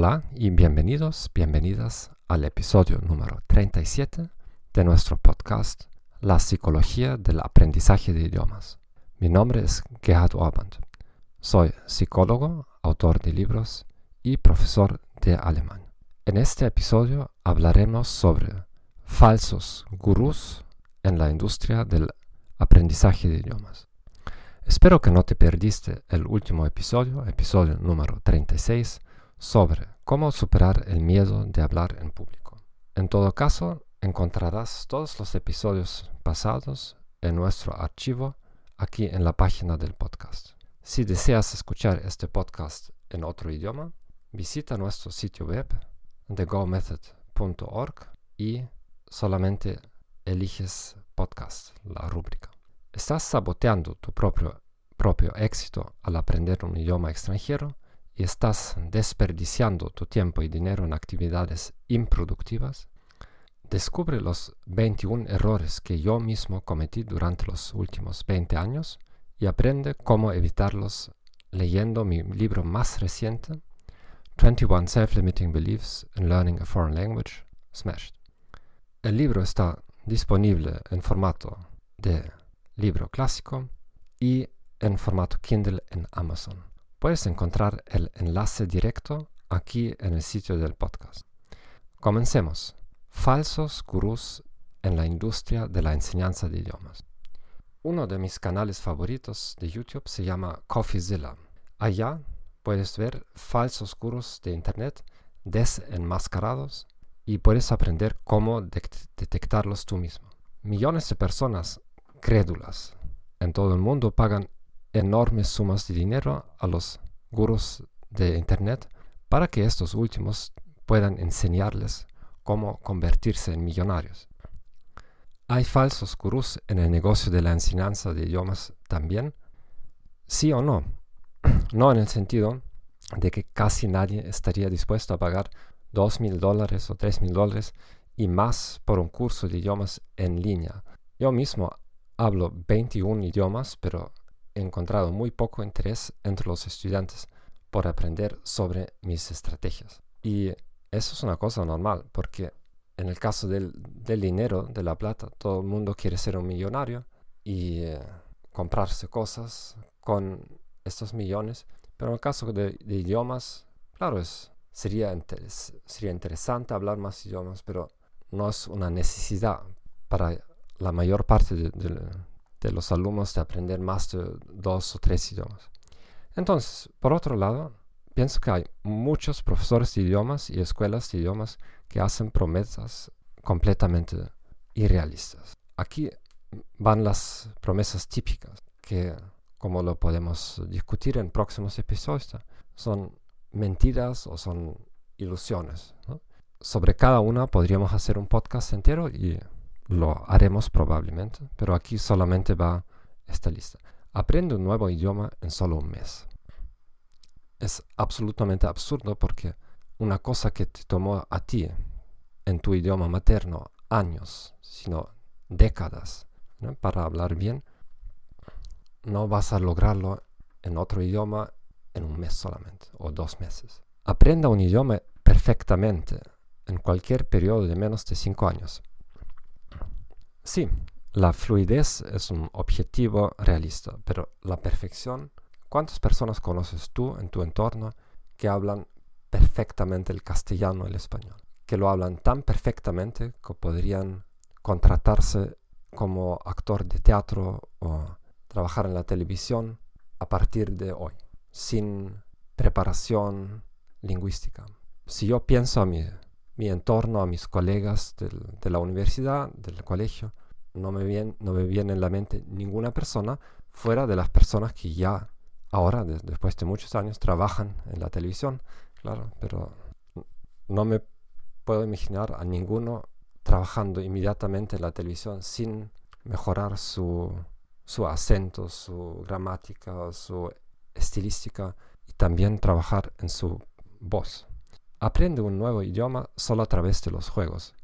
Hola y bienvenidos, bienvenidas al episodio número 37 de nuestro podcast La psicología del aprendizaje de idiomas. Mi nombre es Gerhard Orband. Soy psicólogo, autor de libros y profesor de alemán. En este episodio hablaremos sobre falsos gurús en la industria del aprendizaje de idiomas. Espero que no te perdiste el último episodio, episodio número 36, sobre cómo superar el miedo de hablar en público. En todo caso, encontrarás todos los episodios pasados en nuestro archivo aquí en la página del podcast. Si deseas escuchar este podcast en otro idioma, visita nuestro sitio web thegomethod.org y solamente eliges podcast, la rúbrica. ¿Estás saboteando tu propio, propio éxito al aprender un idioma extranjero? Y estás desperdiciando tu tiempo y dinero en actividades improductivas, descubre los 21 errores que yo mismo cometí durante los últimos 20 años y aprende cómo evitarlos leyendo mi libro más reciente, 21 Self-Limiting Beliefs in Learning a Foreign Language, Smashed. El libro está disponible en formato de libro clásico y en formato Kindle en Amazon. Puedes encontrar el enlace directo aquí en el sitio del podcast. Comencemos. Falsos gurús en la industria de la enseñanza de idiomas. Uno de mis canales favoritos de YouTube se llama CoffeeZilla. Allá puedes ver falsos gurús de Internet desenmascarados y puedes aprender cómo detectarlos tú mismo. Millones de personas crédulas en todo el mundo pagan enormes sumas de dinero a los gurús de Internet para que estos últimos puedan enseñarles cómo convertirse en millonarios. ¿Hay falsos gurús en el negocio de la enseñanza de idiomas también? Sí o no. No en el sentido de que casi nadie estaría dispuesto a pagar dos mil dólares o tres mil dólares y más por un curso de idiomas en línea. Yo mismo hablo 21 idiomas, pero encontrado muy poco interés entre los estudiantes por aprender sobre mis estrategias. Y eso es una cosa normal, porque en el caso del, dinero, de la plata, todo el mundo quiere ser un millonario y eh, comprarse cosas con estos millones. Pero en el caso de, idiomas, claro, es, sería, sería interesante hablar más idiomas, pero no es una necesidad para la mayor parte de, de los alumnos de aprender más de dos o tres idiomas. Entonces, por otro lado, pienso que hay muchos profesores de idiomas y escuelas de idiomas que hacen promesas completamente irrealistas. Aquí van las promesas típicas, que como lo podemos discutir en próximos episodios, son mentiras o son ilusiones. Sobre cada una podríamos hacer un podcast entero y lo haremos probablemente, pero aquí solamente va esta lista. Aprende un nuevo idioma en solo un mes. Es absolutamente absurdo porque una cosa que te tomó a ti en tu idioma materno años, sino décadas, para hablar bien, no vas a lograrlo en otro idioma en un mes solamente o dos meses. Aprenda un idioma perfectamente en cualquier periodo de menos de cinco años. Sí, la fluidez es un objetivo realista, pero la perfección, ¿cuántas personas conoces tú en tu entorno que hablan perfectamente el castellano y el español? Que lo hablan tan perfectamente que podrían contratarse como actor de teatro o trabajar en la televisión a partir de hoy, sin preparación lingüística. Si yo pienso a mí mi entorno, a mis colegas de la universidad, del colegio, no me, viene, no me viene en la mente ninguna persona fuera de las personas que ya ahora, después de muchos años, trabajan en la televisión, claro, pero no me puedo imaginar a ninguno trabajando inmediatamente en la televisión sin mejorar su, su acento, su gramática, su estilística y también trabajar en su voz. Aprende un nuevo idioma solo a través de los juegos.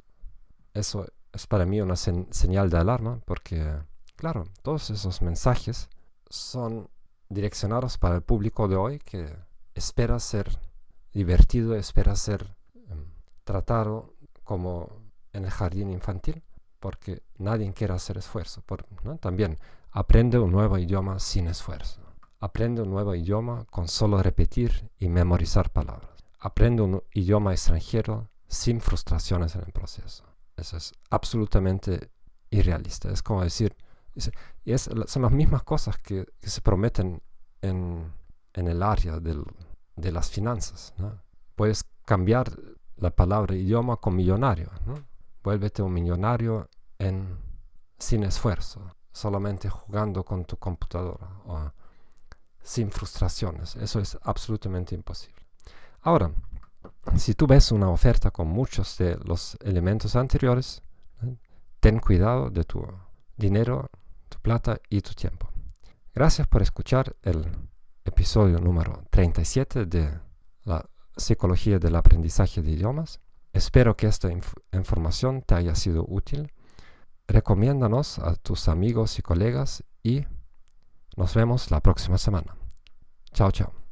Eso es para mí una señal de alarma porque, claro, todos esos mensajes son direccionados para el público de hoy que espera ser divertido, espera ser em, tratado como en el jardín infantil, porque nadie quiere hacer esfuerzo. También aprende un nuevo idioma sin esfuerzo. Aprende un nuevo idioma con solo repetir y memorizar palabras. Aprende un idioma extranjero sin frustraciones en el proceso. Eso es absolutamente irrealista. Es como decir, es, son las mismas cosas que, se prometen en, el área de las finanzas. Puedes cambiar la palabra idioma con millonario. ¿no? Vuélvete un millonario sin esfuerzo, solamente jugando con tu computadora o sin frustraciones. Eso es absolutamente imposible. Ahora, si tú ves una oferta con muchos de los elementos anteriores, ten cuidado de tu dinero, tu plata y tu tiempo. Gracias por escuchar el episodio número 37 de la psicología del aprendizaje de idiomas. Espero que esta información te haya sido útil. Recomiéndanos a tus amigos y colegas y nos vemos la próxima semana. Chao, chao.